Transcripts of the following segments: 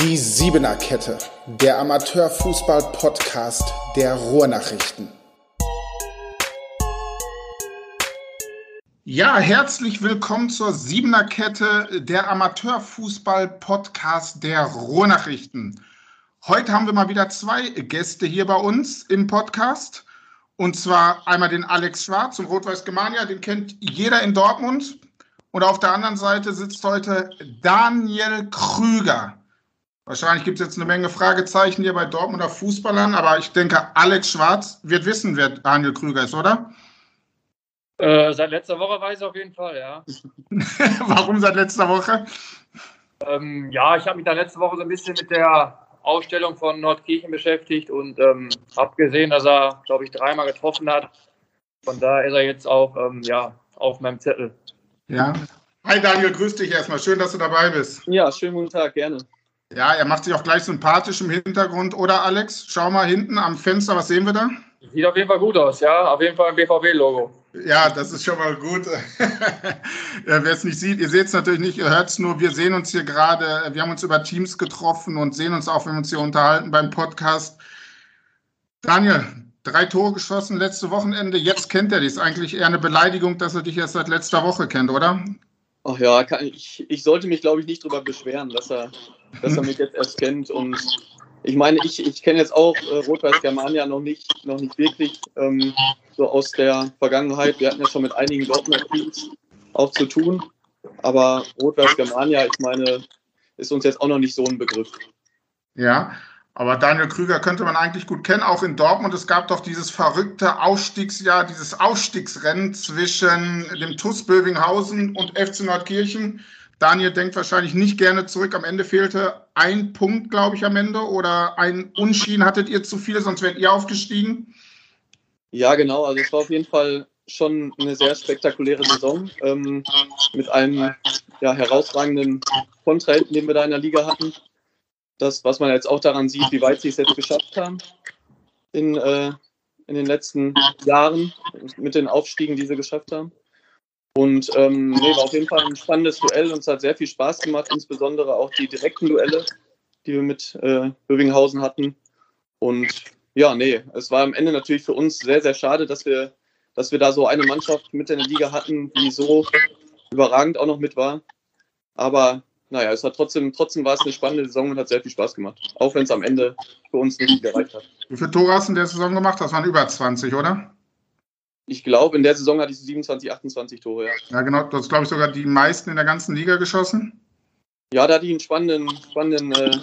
Die Siebener Kette, der Amateurfußball-Podcast der Ruhrnachrichten. Ja, herzlich willkommen zur Siebener Kette, der Amateurfußball-Podcast der Ruhrnachrichten. Heute haben wir mal wieder zwei Gäste hier bei uns im Podcast. Und zwar einmal den Alex Schwarz zum Rot-Weiß Germania, den kennt jeder in Dortmund. Und auf der anderen Seite sitzt heute Daniel Krüger. Wahrscheinlich gibt es jetzt eine Menge Fragezeichen hier bei Dortmunder Fußballern, aber ich denke, Alex Schwarz wird wissen, wer Daniel Krüger ist, oder? Äh, seit letzter Woche weiß ich auf jeden Fall, ja. Warum seit letzter Woche? Ähm, ja, ich habe mich da letzte Woche so ein bisschen mit der Ausstellung von Nordkirchen beschäftigt und ähm, habe gesehen, dass er, glaube ich, dreimal getroffen hat. Von da ist er jetzt auch ähm, ja, auf meinem Zettel. Ja. Hi Daniel, grüß dich erstmal. Schön, dass du dabei bist. Ja, schönen guten Tag, gerne. Ja, er macht sich auch gleich sympathisch im Hintergrund, oder Alex? Schau mal hinten am Fenster, was sehen wir da? Sieht auf jeden Fall gut aus, ja. Auf jeden Fall ein BVB-Logo. Ja, das ist schon mal gut. Wer es nicht sieht, ihr seht es natürlich nicht, ihr hört es nur. Wir sehen uns hier gerade, wir haben uns über Teams getroffen und sehen uns auch, wenn wir uns hier unterhalten beim Podcast. Daniel, drei Tore geschossen letzte Wochenende. Jetzt kennt er dich. Ist eigentlich eher eine Beleidigung, dass er dich erst seit letzter Woche kennt, oder? Ach ja, kann, ich, ich sollte mich, glaube ich, nicht darüber beschweren, dass er, dass er mich jetzt erst kennt. Und ich meine, ich, ich kenne jetzt auch äh, Rot-Weiß Germania noch nicht, noch nicht wirklich ähm, so aus der Vergangenheit. Wir hatten ja schon mit einigen Dortmunder Teams auch zu tun. Aber Rot-Weiß Germania, ich meine, ist uns jetzt auch noch nicht so ein Begriff. Ja, aber Daniel Krüger könnte man eigentlich gut kennen, auch in Dortmund. Es gab doch dieses verrückte Ausstiegsjahr, dieses Ausstiegsrennen zwischen dem TuS Bövinghausen und FC Nordkirchen. Daniel denkt wahrscheinlich nicht gerne zurück. Am Ende fehlte ein Punkt, glaube ich, am Ende. Oder ein Unschieden hattet ihr zu viel, sonst wärt ihr aufgestiegen. Ja, genau. Also es war auf jeden Fall schon eine sehr spektakuläre Saison ähm, mit einem ja, herausragenden Kontrahenten, den wir da in der Liga hatten das, was man jetzt auch daran sieht, wie weit sie es jetzt geschafft haben in, äh, in den letzten Jahren mit den Aufstiegen, die sie geschafft haben. Und ähm, nee, war auf jeden Fall ein spannendes Duell und es hat sehr viel Spaß gemacht, insbesondere auch die direkten Duelle, die wir mit äh, Bövinghausen hatten. Und ja, nee, es war am Ende natürlich für uns sehr, sehr schade, dass wir, dass wir da so eine Mannschaft mit in der Liga hatten, die so überragend auch noch mit war. Aber naja, es hat trotzdem, trotzdem war es eine spannende Saison und hat sehr viel Spaß gemacht. Auch wenn es am Ende für uns nicht gereicht hat. Wie viele Tore hast du in der Saison gemacht? Das waren über 20, oder? Ich glaube, in der Saison hatte ich 27, 28 Tore, ja. Ja, genau. Du hast, glaube ich, sogar die meisten in der ganzen Liga geschossen. Ja, da hatte ich einen spannenden, spannenden äh,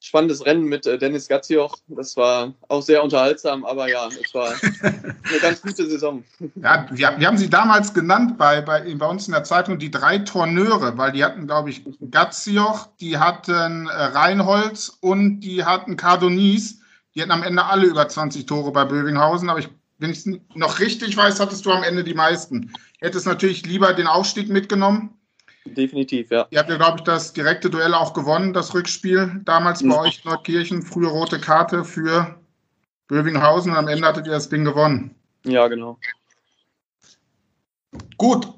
spannendes Rennen mit äh, Dennis Gatzioch. Das war auch sehr unterhaltsam, aber ja, es war eine ganz gute Saison. Ja, wir, wir, haben sie damals genannt bei, bei, bei uns in der Zeitung die drei Torneure, weil die hatten, glaube ich, Gatzioch, die hatten äh, Reinholz und die hatten Cardonis. Die hatten am Ende alle über 20 Tore bei Bövinghausen, aber ich, wenn ich es noch richtig weiß, hattest du am Ende die meisten. Hättest natürlich lieber den Aufstieg mitgenommen. Definitiv, ja. Ihr habt ja, glaube ich, das direkte Duell auch gewonnen, das Rückspiel. Damals bei mhm. euch Nordkirchen, frühe rote Karte für Bövinghausen am Ende hattet ihr das Ding gewonnen. Ja, genau. Gut.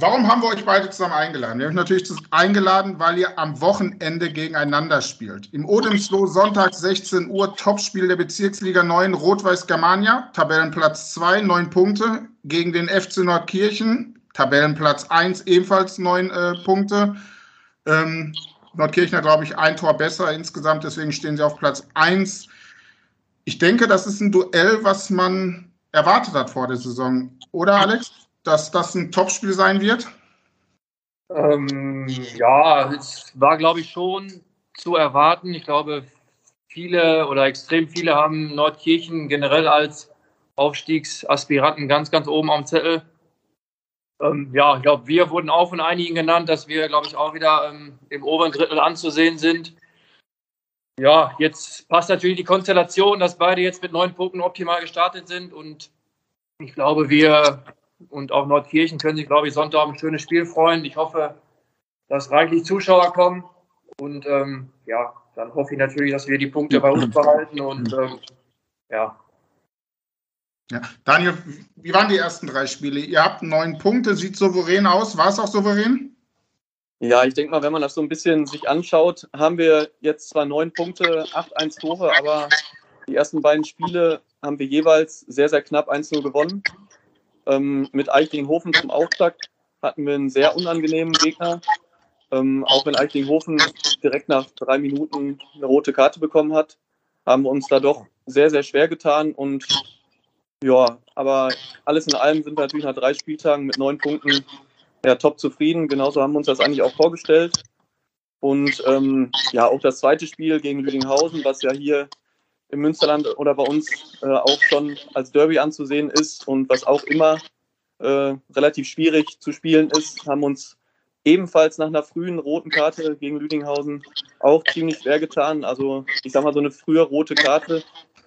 Warum haben wir euch beide zusammen eingeladen? Wir haben euch natürlich eingeladen, weil ihr am Wochenende gegeneinander spielt. Im Odemsloh Sonntag 16 Uhr Topspiel der Bezirksliga 9 Rot-Weiß Germania, Tabellenplatz 2, 9 Punkte gegen den FC Nordkirchen, Tabellenplatz 1 ebenfalls neun äh, Punkte. Ähm, Nordkirchen hat, glaube ich, ein Tor besser insgesamt, deswegen stehen sie auf Platz 1. Ich denke, das ist ein Duell, was man erwartet hat vor der Saison. Oder, Alex? Dass das ein Topspiel sein wird? Ähm, ja, es war, glaube ich, schon zu erwarten. Ich glaube, viele oder extrem viele haben Nordkirchen generell als Aufstiegsaspiranten ganz, ganz oben am Zettel. Ähm, ja, ich glaube, wir wurden auch von einigen genannt, dass wir, glaube ich, auch wieder ähm, im oberen Drittel anzusehen sind. Ja, jetzt passt natürlich die Konstellation, dass beide jetzt mit neun Punkten optimal gestartet sind und ich glaube, wir und auch Nordkirchen können sich, glaube ich, Sonntag auf ein schönes Spiel freuen. Ich hoffe, dass reichlich Zuschauer kommen und ähm, ja, dann hoffe ich natürlich, dass wir die Punkte bei uns behalten und ähm, ja, ja. Daniel, wie waren die ersten drei Spiele? Ihr habt neun Punkte, sieht souverän aus. War es auch souverän? Ja, ich denke mal, wenn man das so ein bisschen sich anschaut, haben wir jetzt zwar neun Punkte, acht, eins Tore, aber die ersten beiden Spiele haben wir jeweils sehr, sehr knapp 1-0 gewonnen. Ähm, mit Eichlinghofen zum Auftakt hatten wir einen sehr unangenehmen Gegner. Ähm, auch wenn Eichlinghofen direkt nach drei Minuten eine rote Karte bekommen hat, haben wir uns da doch sehr, sehr schwer getan. Und ja, aber alles in allem sind wir natürlich nach drei Spieltagen mit neun Punkten ja, top zufrieden. Genauso haben wir uns das eigentlich auch vorgestellt. Und ähm, ja, auch das zweite Spiel gegen Lüdinghausen, was ja hier im Münsterland oder bei uns äh, auch schon als Derby anzusehen ist und was auch immer äh, relativ schwierig zu spielen ist, haben uns ebenfalls nach einer frühen roten Karte gegen Lüdinghausen auch ziemlich schwer getan. Also ich sag mal, so eine frühe rote Karte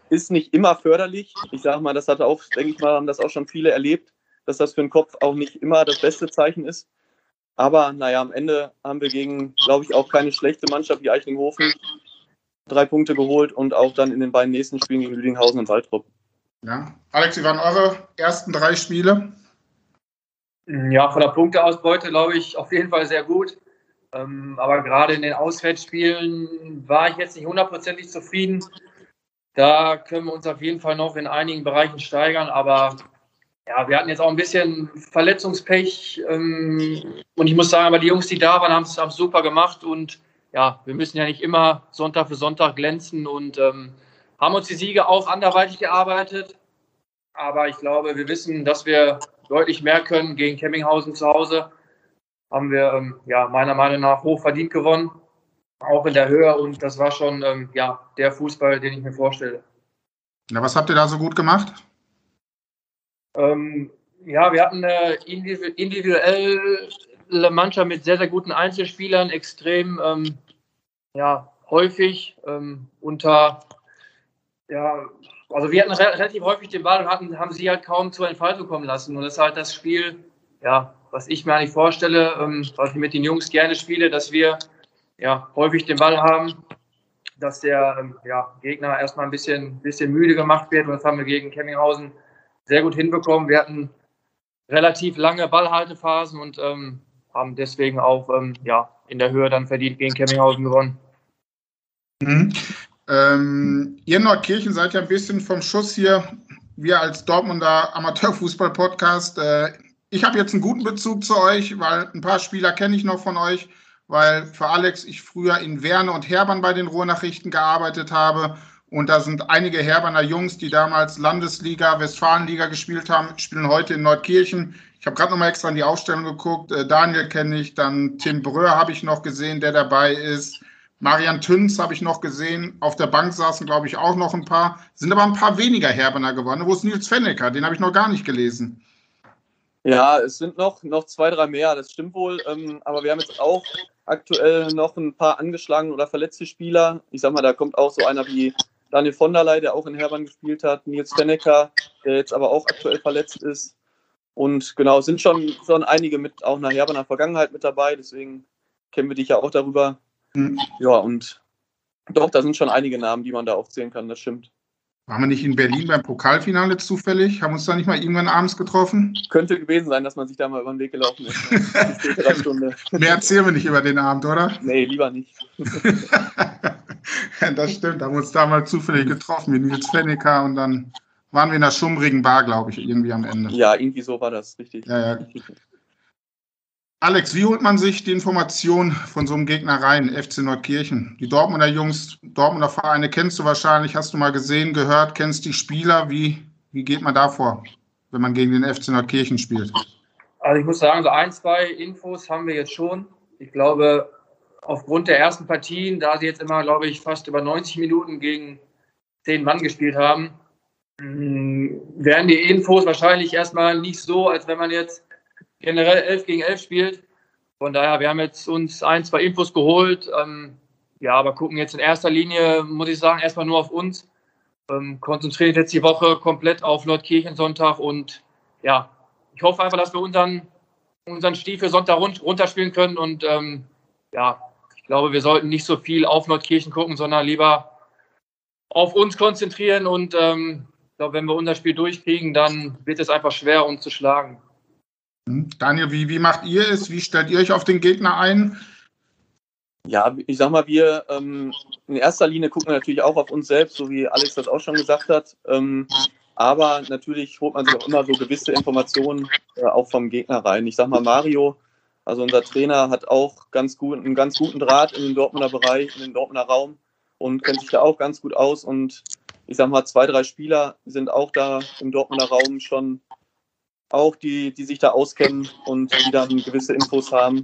ist nicht immer förderlich. Ich sage mal, das hat auch, denke ich mal, haben das auch schon viele erlebt, dass das für den Kopf auch nicht immer das beste Zeichen ist. Aber naja, am Ende haben wir gegen, glaube ich, auch keine schlechte Mannschaft wie Eichlinghofen drei Punkte geholt und auch dann in den beiden nächsten Spielen gegen Lüdinghausen und Waldrop. Ja. Alex, wie waren eure ersten drei Spiele? Ja, von der Punkteausbeute glaube ich auf jeden Fall sehr gut. Ähm, aber gerade in den Auswärtsspielen war ich jetzt nicht hundertprozentig zufrieden. Da können wir uns auf jeden Fall noch in einigen Bereichen steigern. Aber ja, wir hatten jetzt auch ein bisschen Verletzungspech. Ähm, und ich muss sagen, aber die Jungs, die da waren, haben es super gemacht. Und ja, wir müssen ja nicht immer Sonntag für Sonntag glänzen und ähm, haben uns die Siege auch anderweitig gearbeitet. Aber ich glaube, wir wissen, dass wir deutlich mehr können gegen Kemminghausen zu Hause. Haben wir ähm, ja meiner Meinung nach hoch verdient gewonnen, auch in der Höhe. Und das war schon ähm, ja, der Fußball, den ich mir vorstelle. Ja, was habt ihr da so gut gemacht? Ähm, ja, wir hatten eine individuelle Mannschaft mit sehr, sehr guten Einzelspielern, extrem ähm, ja, häufig ähm, unter, ja, also wir hatten re relativ häufig den Ball und hatten, haben sie halt kaum zur Entfaltung kommen lassen. Und das ist halt das Spiel, ja, was ich mir eigentlich vorstelle, ähm, was ich mit den Jungs gerne spiele, dass wir ja, häufig den Ball haben, dass der ähm, ja, Gegner erstmal ein bisschen, bisschen müde gemacht wird. Und das haben wir gegen Kemminghausen sehr gut hinbekommen. Wir hatten relativ lange Ballhaltephasen und ähm, haben deswegen auch ähm, ja, in der Höhe dann verdient gegen Kemminghausen gewonnen. Mhm. Ähm, ihr Nordkirchen seid ja ein bisschen vom Schuss hier. Wir als Dortmunder Amateurfußball-Podcast. Äh, ich habe jetzt einen guten Bezug zu euch, weil ein paar Spieler kenne ich noch von euch, weil für Alex ich früher in Werne und Herbern bei den Ruhrnachrichten gearbeitet habe. Und da sind einige Herberner Jungs, die damals Landesliga, Westfalenliga gespielt haben, spielen heute in Nordkirchen. Ich habe gerade noch mal extra in die Aufstellung geguckt. Äh, Daniel kenne ich, dann Tim Bröhr habe ich noch gesehen, der dabei ist. Marian Tünz habe ich noch gesehen. Auf der Bank saßen, glaube ich, auch noch ein paar. Sind aber ein paar weniger Herbener geworden. Wo ist Nils Fennecker? Den habe ich noch gar nicht gelesen. Ja, es sind noch, noch zwei, drei mehr, das stimmt wohl. Ähm, aber wir haben jetzt auch aktuell noch ein paar angeschlagene oder verletzte Spieler. Ich sag mal, da kommt auch so einer wie Daniel von der Ley, der auch in Herbern gespielt hat, Nils Fennecker, der jetzt aber auch aktuell verletzt ist. Und genau, sind schon, schon einige mit auch einer Herberner Vergangenheit mit dabei, deswegen kennen wir dich ja auch darüber. Mhm. Ja, und doch, da sind schon einige Namen, die man da aufzählen kann, das stimmt. Waren wir nicht in Berlin beim Pokalfinale zufällig? Haben uns da nicht mal irgendwann abends getroffen? Könnte gewesen sein, dass man sich da mal über den Weg gelaufen ist. Mehr erzählen wir nicht über den Abend, oder? Nee, lieber nicht. das stimmt, haben wir uns da mal zufällig getroffen mit Nils Fennecker und dann waren wir in einer schummrigen Bar, glaube ich, irgendwie am Ende. Ja, irgendwie so war das, richtig. Ja, ja. Alex, wie holt man sich die Information von so einem Gegner rein, FC Nordkirchen? Die Dortmunder Jungs, Dortmunder Vereine kennst du wahrscheinlich, hast du mal gesehen, gehört, kennst die Spieler. Wie, wie geht man da vor, wenn man gegen den FC Nordkirchen spielt? Also ich muss sagen, so ein, zwei Infos haben wir jetzt schon. Ich glaube, aufgrund der ersten Partien, da sie jetzt immer, glaube ich, fast über 90 Minuten gegen zehn Mann gespielt haben, hm, werden die Infos wahrscheinlich erstmal nicht so, als wenn man jetzt generell 11 gegen 11 spielt. Von daher, wir haben jetzt uns ein, zwei Infos geholt. Ähm, ja, aber gucken jetzt in erster Linie, muss ich sagen, erstmal nur auf uns. Ähm, konzentrieren jetzt die Woche komplett auf Nordkirchen Sonntag und ja, ich hoffe einfach, dass wir unseren, unseren Stiefel Sonntag run runterspielen können und ähm, ja, ich glaube, wir sollten nicht so viel auf Nordkirchen gucken, sondern lieber auf uns konzentrieren und ähm, glaube, wenn wir unser Spiel durchkriegen, dann wird es einfach schwer, uns zu schlagen. Hm, Daniel, wie, wie macht ihr es? Wie stellt ihr euch auf den Gegner ein? Ja, ich sag mal, wir ähm, in erster Linie gucken wir natürlich auch auf uns selbst, so wie Alex das auch schon gesagt hat. Ähm, aber natürlich holt man sich auch immer so gewisse Informationen äh, auch vom Gegner rein. Ich sag mal, Mario, also unser Trainer, hat auch ganz gut, einen ganz guten Draht in den Dortmunder Bereich, in den Dortmunder Raum und kennt sich da auch ganz gut aus. Und ich sag mal, zwei, drei Spieler sind auch da im Dortmunder Raum schon auch, die, die sich da auskennen und die dann gewisse Infos haben.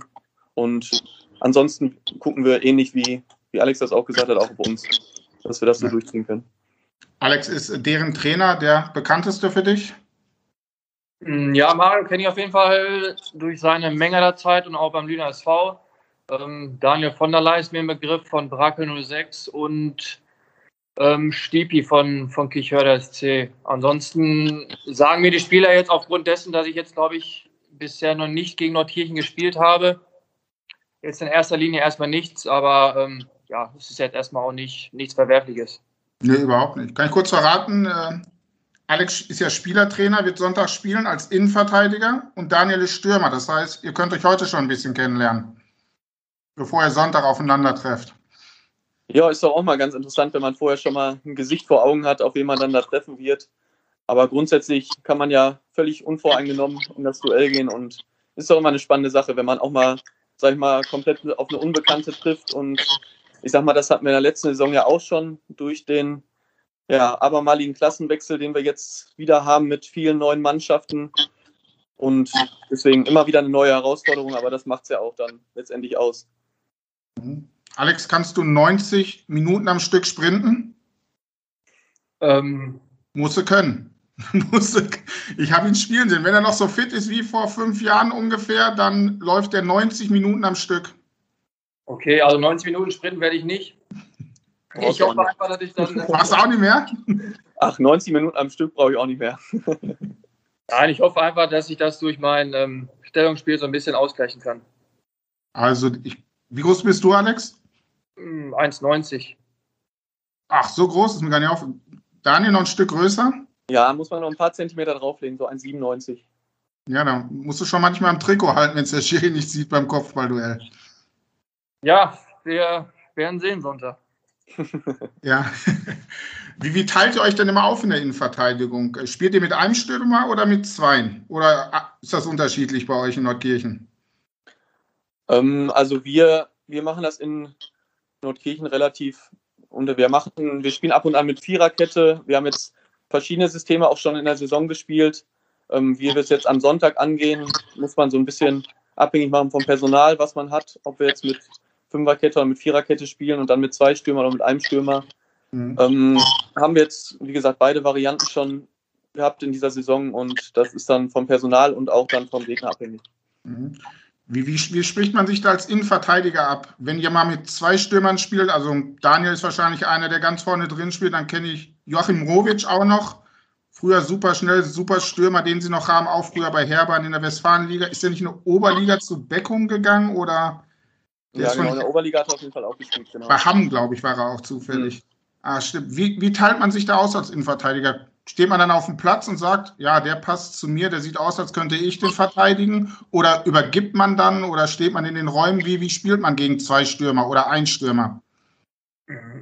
Und ansonsten gucken wir ähnlich wie, wie Alex das auch gesagt hat, auch auf uns, dass wir das so durchziehen können. Alex, ist deren Trainer der bekannteste für dich? Mm, ja, Mario kenne ich auf jeden Fall durch seine Menge der Zeit und auch beim Lüner SV. Ähm, Daniel von der Leyen ist mir im Begriff von Brakel 06 und ähm, Stiepi von, von Kichörder SC. Ansonsten sagen mir die Spieler jetzt aufgrund dessen, dass ich jetzt, glaube ich, bisher noch nicht gegen Nordkirchen gespielt habe, jetzt in erster Linie erstmal nichts, aber ähm, ja, es ist jetzt erstmal auch nicht, nichts Verwerfliches. Nee, überhaupt nicht. Kann ich kurz verraten, äh, Alex ist ja Spielertrainer, wird Sonntag spielen als Innenverteidiger und Daniel ist Stürmer. Das heißt, ihr könnt euch heute schon ein bisschen kennenlernen, bevor ihr Sonntag aufeinander trefft. Ja, ist doch auch mal ganz interessant, wenn man vorher schon mal ein Gesicht vor Augen hat, auf wen man dann da treffen wird. Aber grundsätzlich kann man ja völlig unvoreingenommen in das Duell gehen und ist doch immer eine spannende Sache, wenn man auch mal, sag ich mal, komplett auf eine Unbekannte trifft und ich sag mal, das hatten wir in der letzten Saison ja auch schon durch den ja, abermaligen Klassenwechsel, den wir jetzt wieder haben mit vielen neuen Mannschaften. Und deswegen immer wieder eine neue Herausforderung, aber das macht es ja auch dann letztendlich aus. Alex, kannst du 90 Minuten am Stück sprinten? Ähm, Musst du können. ich habe ihn spielen sehen. Wenn er noch so fit ist wie vor fünf Jahren ungefähr, dann läuft er 90 Minuten am Stück. Okay, also 90 Minuten sprinten werde ich nicht. Ich hoffe einfach, dass ich dann. Machst du auch nicht mehr? Ach, 90 Minuten am Stück brauche ich auch nicht mehr. Nein, ich hoffe einfach, dass ich das durch mein ähm, Stellungsspiel so ein bisschen ausgleichen kann. Also, ich, wie groß bist du, Alex? 1,90. Hm, Ach, so groß ist mir gar nicht auf. Daniel noch ein Stück größer? Ja, muss man noch ein paar Zentimeter drauflegen, so 1,97. Ja, dann musst du schon manchmal am Trikot halten, wenn es der Schiri nicht sieht beim Kopfballduell. Ja, wir werden sehen Sonntag. ja. Wie, wie, teilt ihr euch denn immer auf in der Innenverteidigung? Spielt ihr mit einem Stürmer oder mit zweien? Oder ah, ist das unterschiedlich bei euch in Nordkirchen? Ähm, also wir, wir machen das in Nordkirchen relativ und wir machen, wir spielen ab und an mit Viererkette. Wir haben jetzt verschiedene Systeme auch schon in der Saison gespielt. Ähm, wie wir es jetzt am Sonntag angehen, muss man so ein bisschen abhängig machen vom Personal, was man hat. Ob wir jetzt mit Fünferkette oder mit Viererkette spielen und dann mit zwei Stürmern oder mit einem Stürmer. Mhm. Ähm, haben wir jetzt, wie gesagt, beide Varianten schon gehabt in dieser Saison und das ist dann vom Personal und auch dann vom Gegner abhängig. Mhm. Wie, wie, wie, spricht man sich da als Innenverteidiger ab? Wenn ihr mal mit zwei Stürmern spielt, also Daniel ist wahrscheinlich einer, der ganz vorne drin spielt, dann kenne ich Joachim Rovic auch noch. Früher super schnell, super Stürmer, den sie noch haben, auch früher bei Herbann in der Westfalenliga. Ist der nicht in der Oberliga zu Beckum gegangen oder ja, genau, in der Oberliga hat er auf jeden Fall auch gespielt. Genau. Bei Hamm, glaube ich, war er auch zufällig. Mhm. Ah, stimmt. Wie, wie teilt man sich da aus als Innenverteidiger? Steht man dann auf dem Platz und sagt, ja, der passt zu mir, der sieht aus, als könnte ich den verteidigen? Oder übergibt man dann oder steht man in den Räumen? Wie, wie spielt man gegen zwei Stürmer oder ein Stürmer?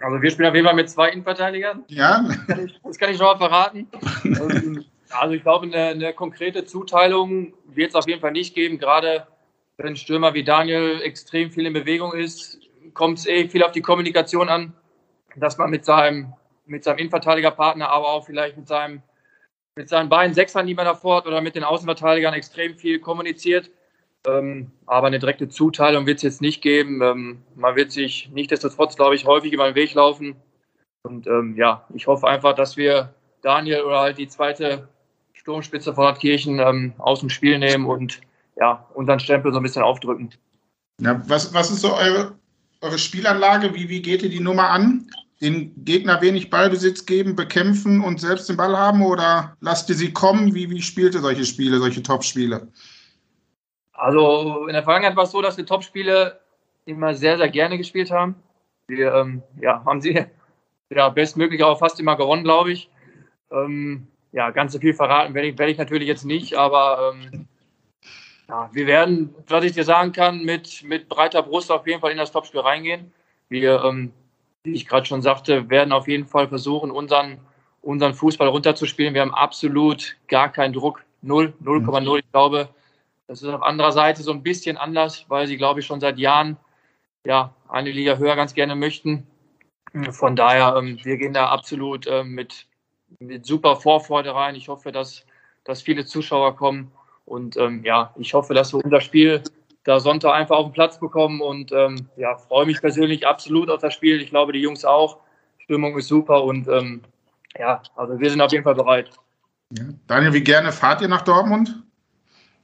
Also wir spielen auf jeden Fall mit zwei Innenverteidigern. Ja. Das kann ich, das kann ich schon mal verraten. Ähm, also ich glaube, eine, eine konkrete Zuteilung wird es auf jeden Fall nicht geben, gerade wenn ein Stürmer wie Daniel extrem viel in Bewegung ist, kommt es eh viel auf die Kommunikation an, dass man mit seinem, mit seinem Innenverteidigerpartner, aber auch vielleicht mit, seinem, mit seinen beiden Sechsern, die man davor hat, oder mit den Außenverteidigern extrem viel kommuniziert. Ähm, aber eine direkte Zuteilung wird es jetzt nicht geben. Ähm, man wird sich nichtsdestotrotz, glaube ich, häufig über den Weg laufen. Und ähm, ja, ich hoffe einfach, dass wir Daniel oder halt die zweite Sturmspitze von Hartkirchen ähm, aus dem Spiel nehmen und ja, unseren Stempel so ein bisschen aufdrücken. Ja, was, was ist so eure, eure Spielanlage? Wie, wie geht ihr die Nummer an? Den Gegner wenig Ballbesitz geben, bekämpfen und selbst den Ball haben oder lasst ihr sie kommen? Wie, wie spielt ihr solche Spiele, solche Topspiele? Also in der Vergangenheit war es so, dass wir Topspiele immer sehr, sehr gerne gespielt haben. Wir ähm, ja, haben sie ja, bestmöglich auch fast immer gewonnen, glaube ich. Ähm, ja, ganz so viel verraten werde ich, werde ich natürlich jetzt nicht, aber ähm, Ja, wir werden, was ich dir sagen kann, mit, mit breiter Brust auf jeden Fall in das Topspiel reingehen. Wir, ähm, wie ich gerade schon sagte, werden auf jeden Fall versuchen, unseren, unseren Fußball runterzuspielen. Wir haben absolut gar keinen Druck. 0, 0,0. Ich glaube, das ist auf anderer Seite so ein bisschen anders, weil sie, glaube ich, schon seit Jahren ja, eine Liga höher ganz gerne möchten. Von daher, ähm, wir gehen da absolut ähm, mit, mit super Vorfreude rein. Ich hoffe, dass, dass viele Zuschauer kommen. Und ähm, ja, ich hoffe, dass wir unser Spiel da Sonntag einfach auf den Platz bekommen. Und ähm, ja, freue mich persönlich absolut auf das Spiel. Ich glaube, die Jungs auch. Stimmung ist super und ähm, ja, also wir sind auf jeden Fall bereit. Ja. Daniel, wie gerne fahrt ihr nach Dortmund?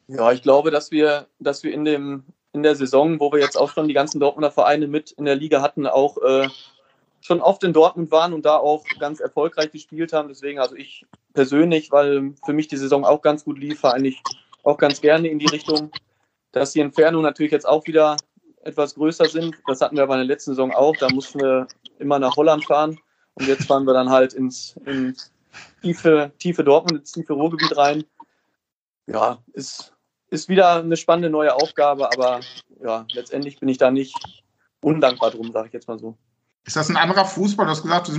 Ja, ich glaube, dass wir, dass wir in, dem, in der Saison, wo wir jetzt auch schon die ganzen Dortmunder Vereine mit in der Liga hatten, auch äh, schon oft in Dortmund waren und da auch ganz erfolgreich gespielt haben. Deswegen, also ich persönlich, weil für mich die Saison auch ganz gut lief, fahre eigentlich auch ganz gerne in die Richtung, dass die Entfernungen natürlich jetzt auch wieder etwas größer sind. Das hatten wir aber in der letzten Saison auch. Da mussten wir immer nach Holland fahren und jetzt fahren wir dann halt ins, ins tiefe, tiefe Dortmund, ins tiefe Ruhrgebiet rein. Ja, ist ist wieder eine spannende neue Aufgabe, aber ja, letztendlich bin ich da nicht undankbar drum, sage ich jetzt mal so. Ist das ein anderer Fußball? Du hast gesagt, du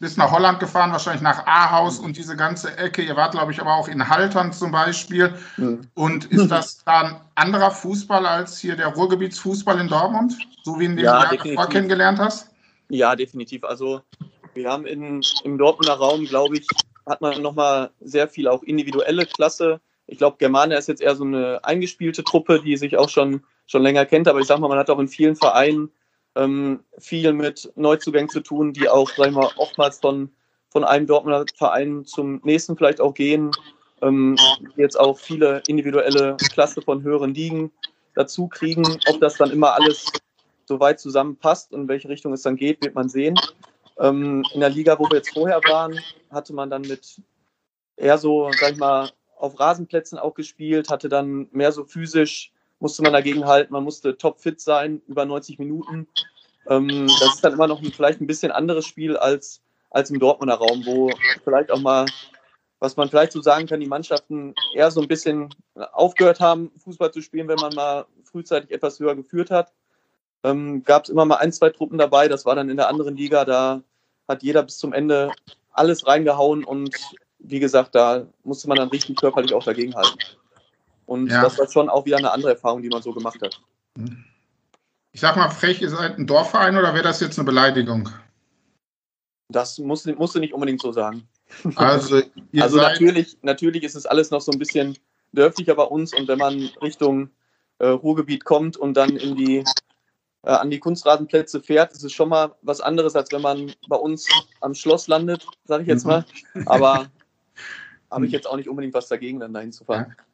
bist nach Holland gefahren, wahrscheinlich nach Ahaus und diese ganze Ecke. Ihr wart, glaube ich, aber auch in Haltern zum Beispiel. Mhm. Und ist das da ein anderer Fußball als hier der Ruhrgebietsfußball in Dortmund, so wie in dem ja, du davor kennengelernt hast? Ja, definitiv. Also wir haben in, im Dortmunder Raum, glaube ich, hat man nochmal sehr viel auch individuelle Klasse ich glaube, Germania ist jetzt eher so eine eingespielte Truppe, die sich auch schon, schon länger kennt. Aber ich sag mal, man hat auch in vielen Vereinen ähm, viel mit Neuzugängen zu tun, die auch, sag ich mal, oftmals von, von einem Dortmunder Verein zum nächsten vielleicht auch gehen. Ähm, jetzt auch viele individuelle Klasse von höheren Ligen dazu kriegen. Ob das dann immer alles so weit zusammenpasst und in welche Richtung es dann geht, wird man sehen. Ähm, in der Liga, wo wir jetzt vorher waren, hatte man dann mit eher so, sag ich mal, auf Rasenplätzen auch gespielt, hatte dann mehr so physisch, musste man dagegen halten, man musste topfit sein, über 90 Minuten. Ähm, das ist dann immer noch ein, vielleicht ein bisschen anderes Spiel als, als im Dortmunder Raum, wo vielleicht auch mal, was man vielleicht so sagen kann, die Mannschaften eher so ein bisschen aufgehört haben, Fußball zu spielen, wenn man mal frühzeitig etwas höher geführt hat. Ähm, Gab es immer mal ein, zwei Truppen dabei, das war dann in der anderen Liga, da hat jeder bis zum Ende alles reingehauen und wie gesagt, da musste man dann richtig körperlich auch dagegen halten. Und ja. das war schon auch wieder eine andere Erfahrung, die man so gemacht hat. Ich sag mal, frech, ihr seid ein Dorfverein oder wäre das jetzt eine Beleidigung? Das musst, musst du nicht unbedingt so sagen. Also, also natürlich, natürlich ist es alles noch so ein bisschen dörflicher bei uns und wenn man Richtung äh, Ruhrgebiet kommt und dann in die äh, an die Kunstrasenplätze fährt, ist es schon mal was anderes, als wenn man bei uns am Schloss landet, sage ich jetzt mal. Aber habe ich jetzt auch nicht unbedingt was dagegen, dann dahin zu fahren. Ja.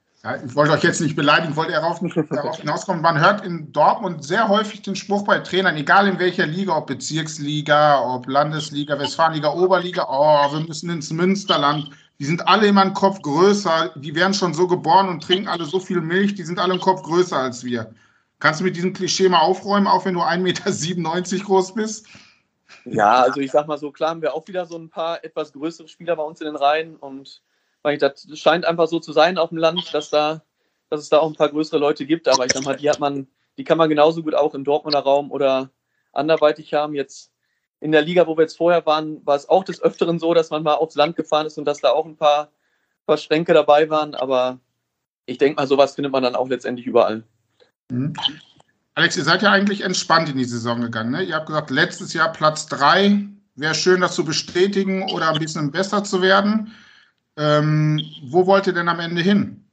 Ich wollte euch jetzt nicht beleidigen, wollte darauf, darauf hinauskommen. Man hört in Dortmund sehr häufig den Spruch bei Trainern, egal in welcher Liga, ob Bezirksliga, ob Landesliga, Westfalenliga, Oberliga, oh, wir müssen ins Münsterland. Die sind alle immer einen Kopf größer, die werden schon so geboren und trinken alle so viel Milch, die sind alle einen Kopf größer als wir. Kannst du mit diesem Klischee mal aufräumen, auch wenn du 1,97 Meter groß bist? Ja, also ich sag mal so, klar haben wir auch wieder so ein paar etwas größere Spieler bei uns in den Reihen und weil das scheint einfach so zu sein auf dem Land, dass da, dass es da auch ein paar größere Leute gibt. Aber ich sag mal, die hat man, die kann man genauso gut auch im Dortmunder Raum oder anderweitig haben. Jetzt in der Liga, wo wir jetzt vorher waren, war es auch des Öfteren so, dass man mal aufs Land gefahren ist und dass da auch ein paar, paar Schränke dabei waren. Aber ich denke mal, sowas findet man dann auch letztendlich überall. Mhm. Alex, ihr seid ja eigentlich entspannt in die Saison gegangen. Ne? Ihr habt gesagt, letztes Jahr Platz 3. Wäre schön, das zu bestätigen oder ein bisschen besser zu werden. Ähm, wo wollt ihr denn am Ende hin?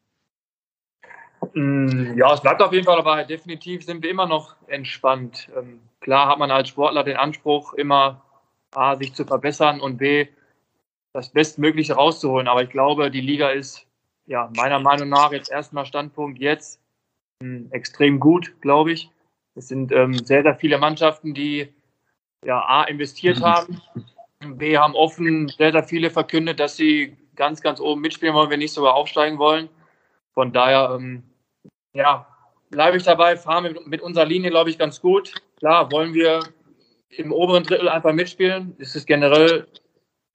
Mm, ja, es bleibt auf jeden Fall dabei. Definitiv sind wir immer noch entspannt. Ähm, klar hat man als Sportler den Anspruch, immer A, sich zu verbessern und B, das Bestmögliche rauszuholen. Aber ich glaube, die Liga ist ja meiner Meinung nach jetzt erstmal Standpunkt jetzt ähm, extrem gut, glaube ich. Es sind ähm, sehr, sehr viele Mannschaften, die ja A investiert mhm. haben, B haben offen sehr, sehr viele verkündet, dass sie ganz, ganz oben mitspielen wollen, wenn nicht sogar aufsteigen wollen. Von daher, ähm, ja, bleibe ich dabei, fahren mit, mit unserer Linie, glaube ich, ganz gut. Klar, wollen wir im oberen Drittel einfach mitspielen. Es ist generell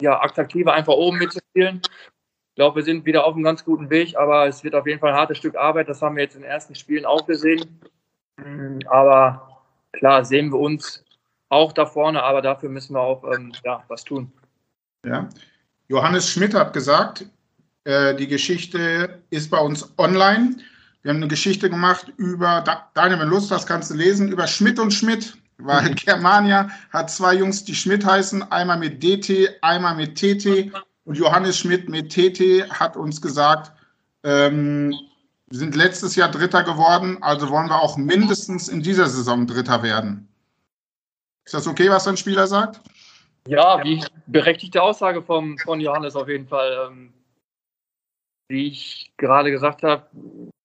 ja attraktiver, einfach oben mitzuspielen. Ich glaube, wir sind wieder auf einem ganz guten Weg, aber es wird auf jeden Fall ein hartes Stück Arbeit. Das haben wir jetzt in den ersten Spielen auch gesehen. Mm, aber klar, sehen wir uns auch da vorne, aber dafür müssen wir auch ähm, ja, was tun. Ja. Johannes Schmidt hat gesagt, äh, die Geschichte ist bei uns online. Wir haben eine Geschichte gemacht über, Daniel, wenn du Lust hast, kannst du lesen, über Schmidt und Schmidt, weil mhm. Germania hat zwei Jungs, die Schmidt heißen, einmal mit DT, einmal mit TT. Und Johannes Schmidt mit TT hat uns gesagt, ähm, wir sind letztes Jahr Dritter geworden, also wollen wir auch mindestens in dieser Saison Dritter werden. Ist das okay, was dein Spieler sagt? Ja, wie berechtigte Aussage vom, von Johannes auf jeden Fall. Ähm, wie ich gerade gesagt habe,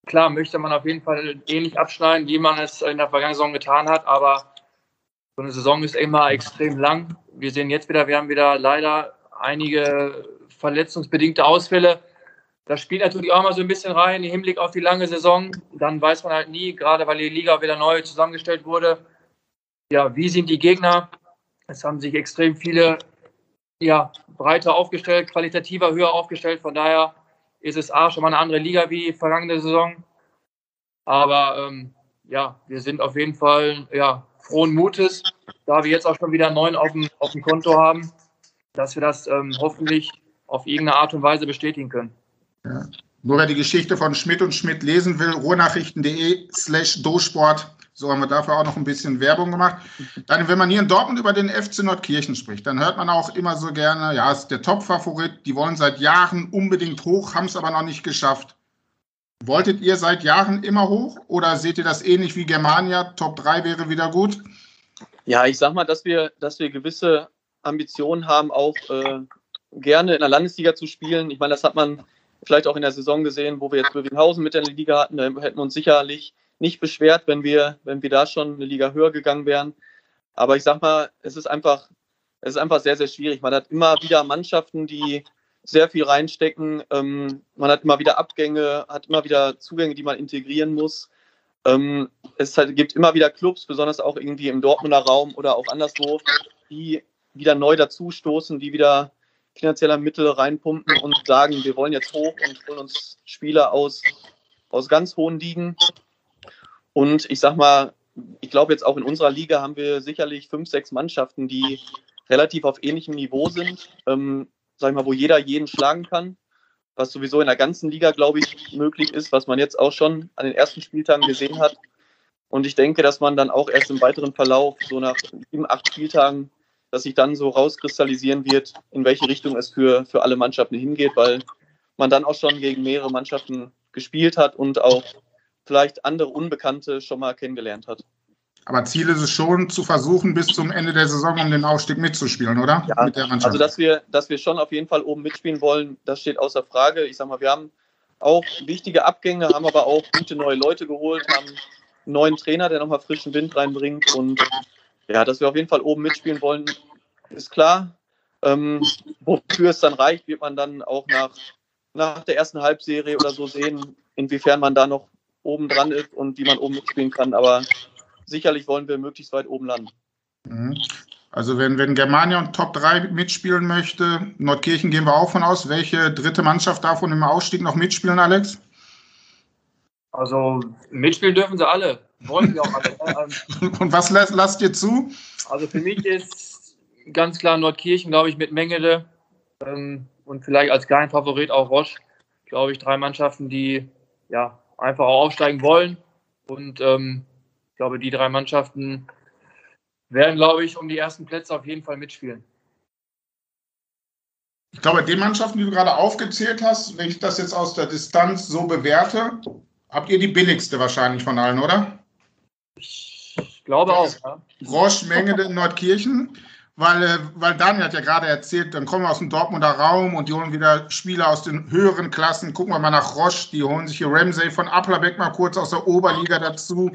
klar möchte man auf jeden Fall ähnlich abschneiden, wie man es in der vergangenen Saison getan hat, aber so eine Saison ist immer extrem lang. Wir sehen jetzt wieder, wir haben wieder leider einige verletzungsbedingte Ausfälle. Das spielt natürlich auch mal so ein bisschen rein im Hinblick auf die lange Saison. Dann weiß man halt nie, gerade weil die Liga wieder neu zusammengestellt wurde, ja, wie sind die Gegner? Es haben sich extrem viele ja, breiter aufgestellt, qualitativer höher aufgestellt. Von daher ist es A schon mal eine andere Liga wie vergangene Saison. Aber ähm, ja, wir sind auf jeden Fall ja, frohen Mutes, da wir jetzt auch schon wieder neun auf dem, auf dem Konto haben, dass wir das ähm, hoffentlich auf irgendeine Art und Weise bestätigen können. Ja. Nur wer die Geschichte von Schmidt und Schmidt lesen will, ruhrnachrichten.de slash dosport. So haben wir dafür auch noch ein bisschen Werbung gemacht. Dann, wenn man hier in Dortmund über den FC Nordkirchen spricht, dann hört man auch immer so gerne, ja, ist der Top-Favorit. Die wollen seit Jahren unbedingt hoch, haben es aber noch nicht geschafft. Wolltet ihr seit Jahren immer hoch oder seht ihr das ähnlich wie Germania? Top 3 wäre wieder gut? Ja, ich sag mal, dass wir, dass wir gewisse Ambitionen haben, auch äh, gerne in der Landesliga zu spielen. Ich meine, das hat man vielleicht auch in der Saison gesehen, wo wir jetzt Bövinghausen mit in der Liga hatten. Da hätten wir uns sicherlich nicht beschwert, wenn wir, wenn wir da schon eine Liga höher gegangen wären. Aber ich sag mal, es ist einfach, es ist einfach sehr, sehr schwierig. Man hat immer wieder Mannschaften, die sehr viel reinstecken. Ähm, man hat immer wieder Abgänge, hat immer wieder Zugänge, die man integrieren muss. Ähm, es halt, gibt immer wieder Clubs, besonders auch irgendwie im Dortmunder Raum oder auch anderswo, die wieder neu dazustoßen, die wieder finanzieller Mittel reinpumpen und sagen, wir wollen jetzt hoch und holen uns Spieler aus, aus ganz hohen Ligen. Und ich sag mal, ich glaube jetzt auch in unserer Liga haben wir sicherlich fünf, sechs Mannschaften, die relativ auf ähnlichem Niveau sind, ähm, sag ich mal, wo jeder jeden schlagen kann, was sowieso in der ganzen Liga, glaube ich, möglich ist, was man jetzt auch schon an den ersten Spieltagen gesehen hat. Und ich denke, dass man dann auch erst im weiteren Verlauf, so nach sieben, acht Spieltagen, dass sich dann so rauskristallisieren wird, in welche Richtung es für, für alle Mannschaften hingeht, weil man dann auch schon gegen mehrere Mannschaften gespielt hat und auch vielleicht andere Unbekannte schon mal kennengelernt hat. Aber Ziel ist es schon, zu versuchen, bis zum Ende der Saison um den Aufstieg mitzuspielen, oder? Ja, Mit also dass wir, dass wir schon auf jeden Fall oben mitspielen wollen, das steht außer Frage. Ich sag mal, wir haben auch wichtige Abgänge, haben aber auch gute neue Leute geholt, haben einen neuen Trainer, der nochmal frischen Wind reinbringt und ja, dass wir auf jeden Fall oben mitspielen wollen, ist klar. Ähm, wofür es dann reicht, wird man dann auch nach, nach der ersten Halbserie oder so sehen, inwiefern man da noch oben dran ist und wie man oben mitspielen kann. Aber sicherlich wollen wir möglichst weit oben landen. Mhm. Also wenn, wenn Germania und Top 3 mitspielen möchte, Nordkirchen gehen wir auch von aus. Welche dritte Mannschaft davon im Ausstieg noch mitspielen, Alex? Also mitspielen dürfen sie alle. Wollen sie auch alle. Ähm, und was lasst, lasst ihr zu? Also für mich ist ganz klar Nordkirchen, glaube ich, mit Mengele ähm, und vielleicht als kleinen Favorit auch Roche, glaube ich, drei Mannschaften, die ja einfach auch aufsteigen wollen. Und ähm, ich glaube, die drei Mannschaften werden, glaube ich, um die ersten Plätze auf jeden Fall mitspielen. Ich glaube, die Mannschaften, die du gerade aufgezählt hast, wenn ich das jetzt aus der Distanz so bewerte, habt ihr die billigste wahrscheinlich von allen, oder? Ich glaube auch. Ja. Roche, Menge in Nordkirchen weil, äh, weil Daniel hat ja gerade erzählt, dann kommen wir aus dem Dortmunder Raum und die holen wieder Spieler aus den höheren Klassen. Gucken wir mal nach Roche, die holen sich hier Ramsey von Applerbeck mal kurz aus der Oberliga dazu.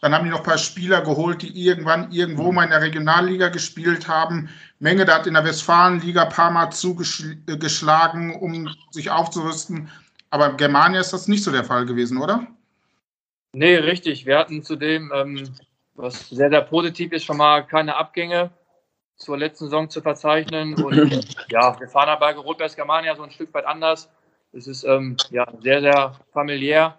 Dann haben die noch ein paar Spieler geholt, die irgendwann irgendwo mal in der Regionalliga gespielt haben. Menge, der hat in der Westfalenliga ein paar Mal zugeschlagen, um sich aufzurüsten. Aber Germania ist das nicht so der Fall gewesen, oder? Nee, richtig. Wir hatten zudem, ähm, was sehr, sehr positiv ist, schon mal keine Abgänge zur letzten Saison zu verzeichnen. Und ja, wir fahren aber Rot-Weiß Germania so ein Stück weit anders. Es ist ähm, ja, sehr, sehr familiär.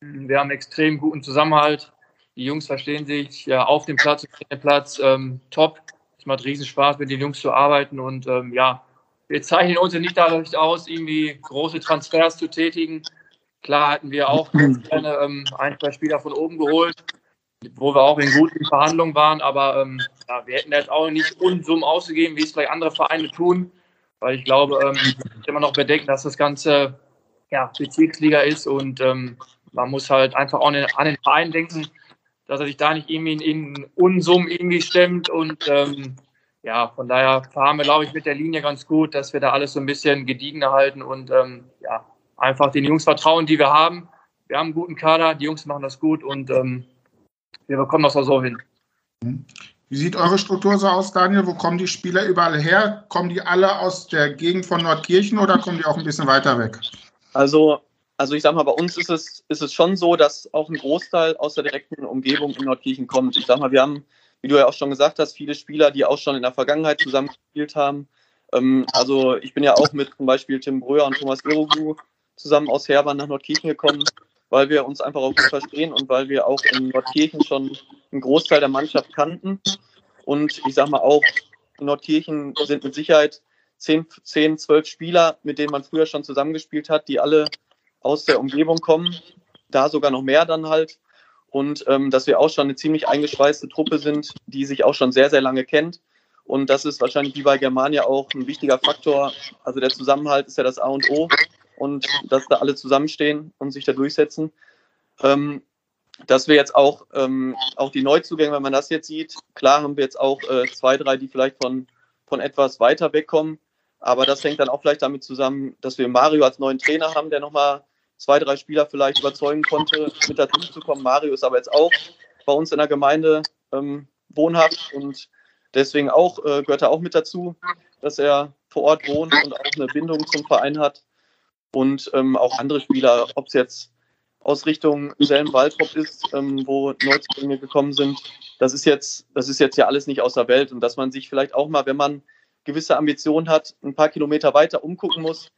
Wir haben extrem guten Zusammenhalt. Die Jungs verstehen sich ja, auf dem Platz und dem Platz ähm, top. Es macht riesen Spaß, mit den Jungs zu arbeiten und ähm, ja, wir zeichnen uns nicht dadurch aus, irgendwie große Transfers zu tätigen. Klar hatten wir auch gerne ähm, ein, zwei Spieler von oben geholt, wo wir auch in guten Verhandlungen waren, aber ähm, ja, wir hätten jetzt auch nicht Unsummen ausgegeben, wie es vielleicht andere Vereine tun, weil ich glaube, ähm, immer noch bedenken, dass das Ganze ja, Bezirksliga ist und ähm, man muss halt einfach auch an den Verein denken, dass er sich da nicht irgendwie in, in Unsummen irgendwie stemmt und ähm, ja, von daher fahren wir, glaube ich, mit der Linie ganz gut, dass wir da alles so ein bisschen gediegener halten und ähm, ja, einfach den Jungs vertrauen, die wir haben. Wir haben einen guten Kader, die Jungs machen das gut und ähm, wir bekommen das auch so hin. Wie sieht eure Struktur so aus, Daniel? Wo kommen die Spieler überall her? Kommen die alle aus der Gegend von Nordkirchen oder kommen die auch ein bisschen weiter weg? Also, also ich sag mal, bei uns ist es, ist es schon so, dass auch ein Großteil aus der direkten Umgebung in Nordkirchen kommt. Ich sag mal, wir haben, wie du ja auch schon gesagt hast, viele Spieler, die auch schon in der Vergangenheit zusammengespielt haben. Ähm, also ich bin ja auch mit zum Beispiel Tim Bröer und Thomas Irogu zusammen aus Hermann nach Nordkirchen gekommen, weil wir uns einfach auch gut verstehen und weil wir auch in Nordkirchen schon einen Großteil der Mannschaft kannten. Und ich sage mal auch, in Nordkirchen sind mit Sicherheit 10, 10, 12 Spieler, mit denen man früher schon zusammengespielt hat, die alle aus der Umgebung kommen. Da sogar noch mehr dann halt. Und ähm, dass wir auch schon eine ziemlich eingeschweißte Truppe sind, die sich auch schon sehr, sehr lange kennt. Und das ist wahrscheinlich wie bei Germania auch ein wichtiger Faktor. Also der Zusammenhalt ist ja das A und O und dass da alle zusammenstehen und sich da durchsetzen. Ähm, dass wir jetzt auch, ähm, auch die Neuzugänge, wenn man das jetzt sieht, klar haben wir jetzt auch äh, zwei, drei, die vielleicht von, von etwas weiter wegkommen. Aber das hängt dann auch vielleicht damit zusammen, dass wir Mario als neuen Trainer haben, der nochmal zwei, drei Spieler vielleicht überzeugen konnte, mit dazu zu kommen. Mario ist aber jetzt auch bei uns in der Gemeinde ähm, wohnhaft und deswegen auch äh, gehört er auch mit dazu, dass er vor Ort wohnt und auch eine Bindung zum Verein hat und ähm, auch andere Spieler, ob es jetzt aus Richtung Selm-Waldrop ist, ähm, wo Neuzugänge gekommen sind. Das ist jetzt, das ist jetzt ja alles nicht aus der Welt und dass man sich vielleicht auch mal, wenn man gewisse Ambitionen hat, ein paar Kilometer weiter umgucken muss.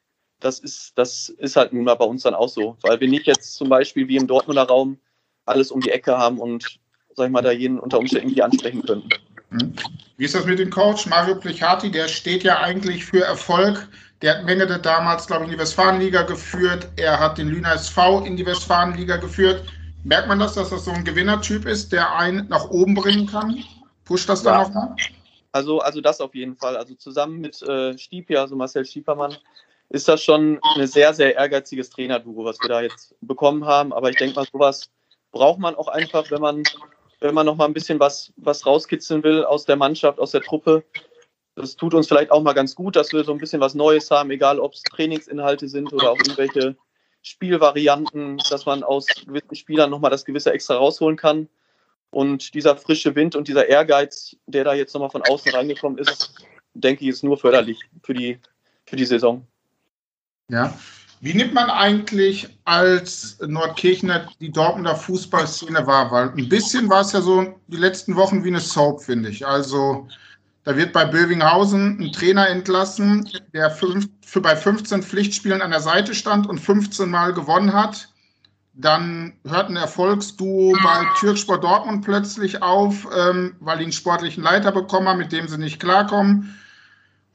Das ist, das ist halt nun mal bei uns dann auch so, weil wir nicht jetzt zum Beispiel wie im Dortmunder Raum alles um die Ecke haben und, sag ich mal, da jeden unter Umständen irgendwie ansprechen könnten. Wie ist das mit dem Coach? Mario Plichati, der steht ja eigentlich für Erfolg. Der hat Mengede damals, glaube ich, in die Westfalenliga geführt. Er hat den Lüner SV in die Westfalenliga geführt. Merkt man das, dass das so ein Gewinnertyp ist, der einen nach oben bringen kann? Pusht das ja. da nochmal? Also, also das auf jeden Fall. Also zusammen mit äh, Stiepi, also Marcel Stiepermann, ist das schon ein sehr, sehr ehrgeiziges Trainerduo, was wir da jetzt bekommen haben. Aber ich denke mal, sowas braucht man auch einfach, wenn man, wenn man noch mal ein bisschen was, was rauskitzeln will aus der Mannschaft, aus der Truppe das tut uns vielleicht auch mal ganz gut, dass wir so ein bisschen was Neues haben, egal ob es Trainingsinhalte sind oder auch irgendwelche Spielvarianten, dass man aus gewissen Spielern nochmal das gewisse extra rausholen kann. Und dieser frische Wind und dieser Ehrgeiz, der da jetzt nochmal von außen reingekommen ist, denke ich, ist nur förderlich für die, für die Saison. Ja. Wie nimmt man eigentlich als Nordkirchner die Dortmunder Fußballszene wahr? Weil ein bisschen war es ja so die letzten Wochen wie eine Soap, finde ich. Also da wird bei Bövinghausen ein Trainer entlassen, der fünf, für bei 15 Pflichtspielen an der Seite stand und 15 Mal gewonnen hat. Dann hört ein Erfolgsduo bei Türksport Dortmund plötzlich auf, ähm, weil die einen sportlichen Leiter bekommen haben, mit dem sie nicht klarkommen.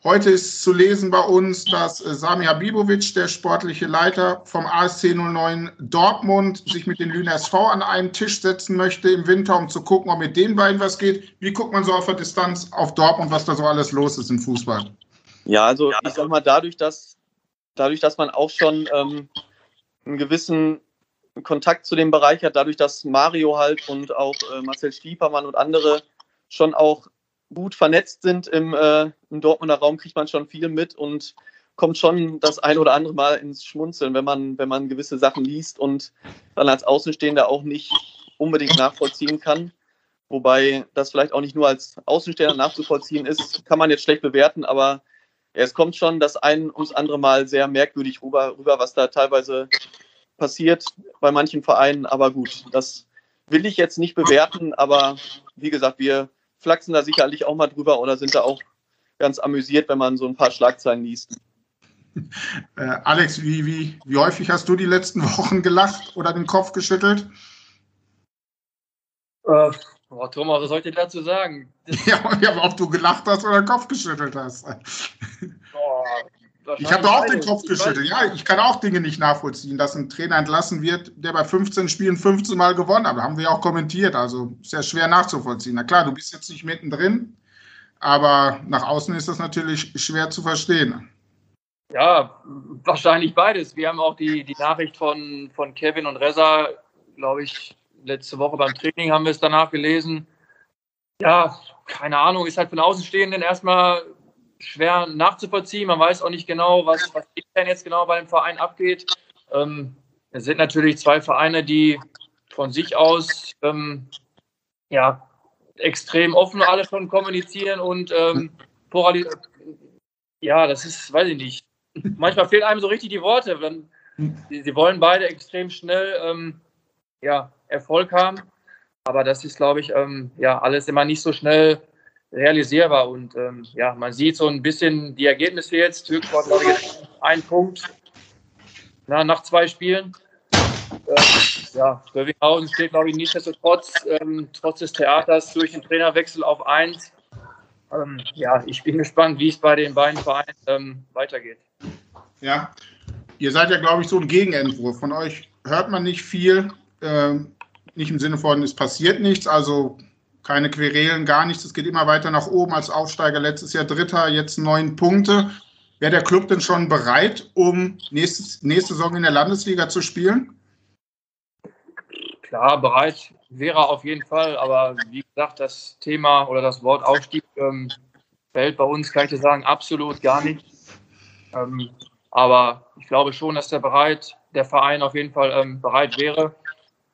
Heute ist zu lesen bei uns, dass äh, Sami Habibovic, der sportliche Leiter vom ASC 09 Dortmund, sich mit den Lüner SV an einen Tisch setzen möchte im Winter, um zu gucken, ob mit den beiden was geht. Wie guckt man so auf der Distanz auf Dortmund, was da so alles los ist im Fußball? Ja, also ich sag mal, dadurch, dass, dadurch, dass man auch schon ähm, einen gewissen Kontakt zu dem Bereich hat, dadurch, dass Mario halt und auch äh, Marcel Stiepermann und andere schon auch gut vernetzt sind im, äh, im Dortmunder Raum, kriegt man schon viel mit und kommt schon das ein oder andere Mal ins Schmunzeln, wenn man, wenn man gewisse Sachen liest und dann als Außenstehender auch nicht unbedingt nachvollziehen kann. Wobei das vielleicht auch nicht nur als Außenstehender nachzuvollziehen ist, kann man jetzt schlecht bewerten, aber es kommt schon das ein ums andere Mal sehr merkwürdig rüber, rüber, was da teilweise passiert bei manchen Vereinen. Aber gut, das will ich jetzt nicht bewerten, aber wie gesagt, wir flachsen da sicherlich auch mal drüber oder sind da auch ganz amüsiert, wenn man so ein paar Schlagzeilen liest. Äh, Alex, wie, wie, wie häufig hast du die letzten Wochen gelacht oder den Kopf geschüttelt? Äh, boah, Thomas, was soll ich dir dazu sagen? ja, ja, ob du gelacht hast oder den Kopf geschüttelt hast. Boah, ich habe auch den Kopf geschüttelt. Ja, ich kann auch Dinge nicht nachvollziehen, dass ein Trainer entlassen wird, der bei 15 Spielen 15 Mal gewonnen hat. Haben wir auch kommentiert. Also ja schwer nachzuvollziehen. Na klar, du bist jetzt nicht mittendrin, aber nach außen ist das natürlich schwer zu verstehen. Ja, wahrscheinlich beides. Wir haben auch die, die Nachricht von, von Kevin und Reza, glaube ich, letzte Woche beim Training haben wir es danach gelesen. Ja, keine Ahnung, ist halt von Außenstehenden erstmal schwer nachzuvollziehen. Man weiß auch nicht genau, was, was intern jetzt genau bei dem Verein abgeht. Ähm, es sind natürlich zwei Vereine, die von sich aus ähm, ja, extrem offen alle schon kommunizieren und ähm, ja, das ist, weiß ich nicht. Manchmal fehlen einem so richtig die Worte. Wenn, sie, sie wollen beide extrem schnell ähm, ja, Erfolg haben, aber das ist, glaube ich, ähm, ja, alles immer nicht so schnell realisierbar. Und ähm, ja, man sieht so ein bisschen die Ergebnisse jetzt. Türksport, glaube ich, ein Punkt na, nach zwei Spielen. Ähm, ja, Bövinghausen steht, glaube ich, nichtsdestotrotz, ähm, trotz des Theaters durch den Trainerwechsel auf eins. Ähm, ja, ich bin gespannt, wie es bei den beiden Vereinen ähm, weitergeht. Ja, ihr seid ja, glaube ich, so ein Gegenentwurf. Von euch hört man nicht viel. Ähm, nicht im Sinne von, es passiert nichts, also keine Querelen, gar nichts. Es geht immer weiter nach oben als Aufsteiger. Letztes Jahr Dritter, jetzt neun Punkte. Wäre der Club denn schon bereit, um nächstes, nächste Saison in der Landesliga zu spielen? Klar, bereit wäre auf jeden Fall. Aber wie gesagt, das Thema oder das Wort Aufstieg ähm, fällt bei uns, kann ich dir sagen, absolut gar nicht. Ähm, aber ich glaube schon, dass der bereit, der Verein auf jeden Fall ähm, bereit wäre.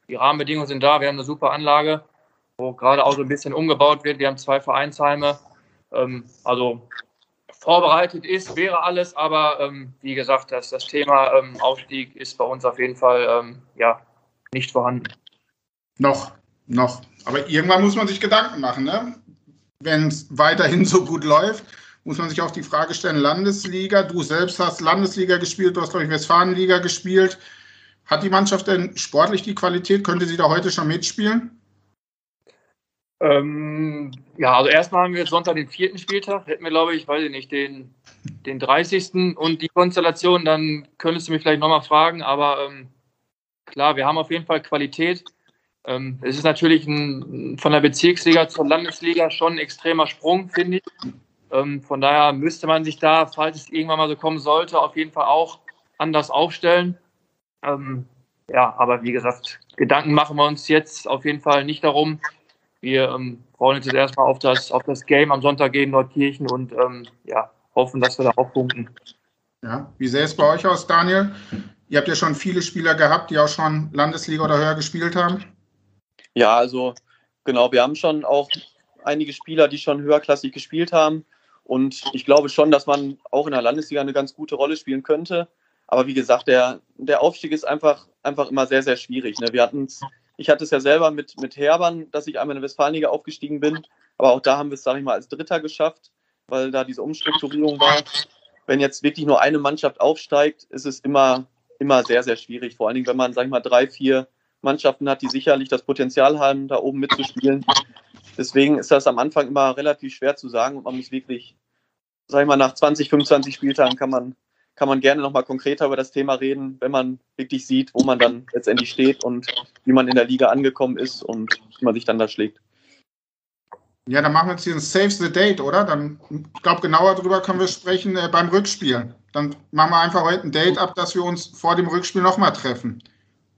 Die Rahmenbedingungen sind da. Wir haben eine super Anlage wo gerade auch so ein bisschen umgebaut wird. Wir haben zwei Vereinsheime. Ähm, also vorbereitet ist, wäre alles, aber ähm, wie gesagt, das, das Thema ähm, Aufstieg ist bei uns auf jeden Fall ähm, ja, nicht vorhanden. Noch, noch. Aber irgendwann muss man sich Gedanken machen, ne? wenn es weiterhin so gut läuft muss man sich auch die Frage stellen, Landesliga, du selbst hast Landesliga gespielt, du hast, glaube ich, Westfalenliga gespielt. Hat die Mannschaft denn sportlich die Qualität? Könnte sie da heute schon mitspielen? Ähm, ja, also erstmal haben wir Sonntag den vierten Spieltag. Hätten wir, glaube ich, weiß ich nicht, den, den 30. und die Konstellation, dann könntest du mich vielleicht nochmal fragen. Aber ähm, klar, wir haben auf jeden Fall Qualität. Ähm, es ist natürlich ein, von der Bezirksliga zur Landesliga schon ein extremer Sprung, finde ich. Ähm, von daher müsste man sich da, falls es irgendwann mal so kommen sollte, auf jeden Fall auch anders aufstellen. Ähm, ja, aber wie gesagt, Gedanken machen wir uns jetzt auf jeden Fall nicht darum. Wir ähm, freuen uns jetzt erstmal auf das, auf das Game am Sonntag gegen Nordkirchen und ähm, ja, hoffen, dass wir da auch punkten. Ja, wie sähe es bei euch aus, Daniel? Ihr habt ja schon viele Spieler gehabt, die auch schon Landesliga oder höher gespielt haben. Ja, also genau, wir haben schon auch einige Spieler, die schon höherklassig gespielt haben. Und ich glaube schon, dass man auch in der Landesliga eine ganz gute Rolle spielen könnte. Aber wie gesagt, der, der Aufstieg ist einfach, einfach immer sehr, sehr schwierig. Ne? Wir hatten es ich hatte es ja selber mit, mit Herbern, dass ich einmal in der Westfalenliga aufgestiegen bin. Aber auch da haben wir es, sage ich mal, als Dritter geschafft, weil da diese Umstrukturierung war. Wenn jetzt wirklich nur eine Mannschaft aufsteigt, ist es immer, immer sehr, sehr schwierig. Vor allen Dingen, wenn man, sage ich mal, drei, vier Mannschaften hat, die sicherlich das Potenzial haben, da oben mitzuspielen. Deswegen ist das am Anfang immer relativ schwer zu sagen und man muss wirklich, sage ich mal, nach 20, 25 Spieltagen kann man kann man gerne nochmal konkreter über das Thema reden, wenn man wirklich sieht, wo man dann letztendlich steht und wie man in der Liga angekommen ist und wie man sich dann da schlägt. Ja, dann machen wir jetzt hier ein Save the Date, oder? Dann, ich glaube, genauer darüber können wir sprechen äh, beim Rückspiel. Dann machen wir einfach heute ein Date ab, dass wir uns vor dem Rückspiel nochmal treffen.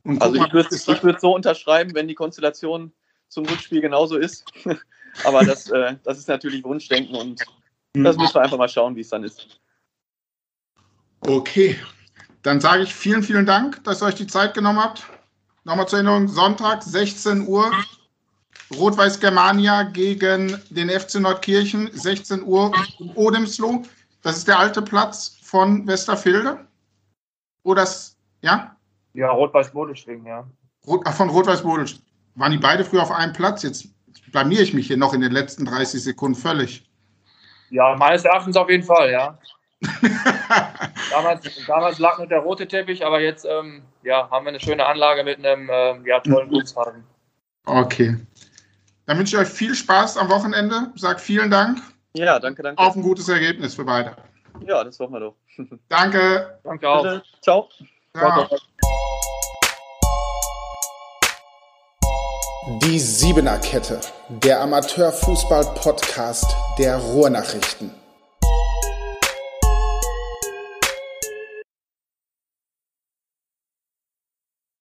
Und also ich würde würd so unterschreiben, wenn die Konstellation zum Rückspiel genauso ist. Aber das, äh, das ist natürlich Wunschdenken und das müssen wir einfach mal schauen, wie es dann ist. Okay, dann sage ich vielen, vielen Dank, dass ihr euch die Zeit genommen habt. Nochmal zur Erinnerung, Sonntag, 16 Uhr, Rot-Weiß Germania gegen den FC Nordkirchen, 16 Uhr in Odemsloh. Das ist der alte Platz von Westerfilde. Oder das, ja? Ja, Rot-Weiß Bodelschwingen, ja. Rot, von Rot-Weiß Bodelschwingen. Waren die beide früher auf einem Platz? Jetzt blamiere ich mich hier noch in den letzten 30 Sekunden völlig. Ja, meines Erachtens auf jeden Fall, ja. damals, damals lag nur der rote Teppich, aber jetzt ähm, ja, haben wir eine schöne Anlage mit einem ähm, ja, tollen Kunstfarben. Okay. Dann wünsche ich euch viel Spaß am Wochenende. Sag vielen Dank. Ja, danke, danke. Auf ein gutes Ergebnis für beide. Ja, das hoffen wir doch. Danke. Danke auch. Bitte. Ciao. Ja. Die Siebener Kette, der Amateurfußball-Podcast der Ruhrnachrichten.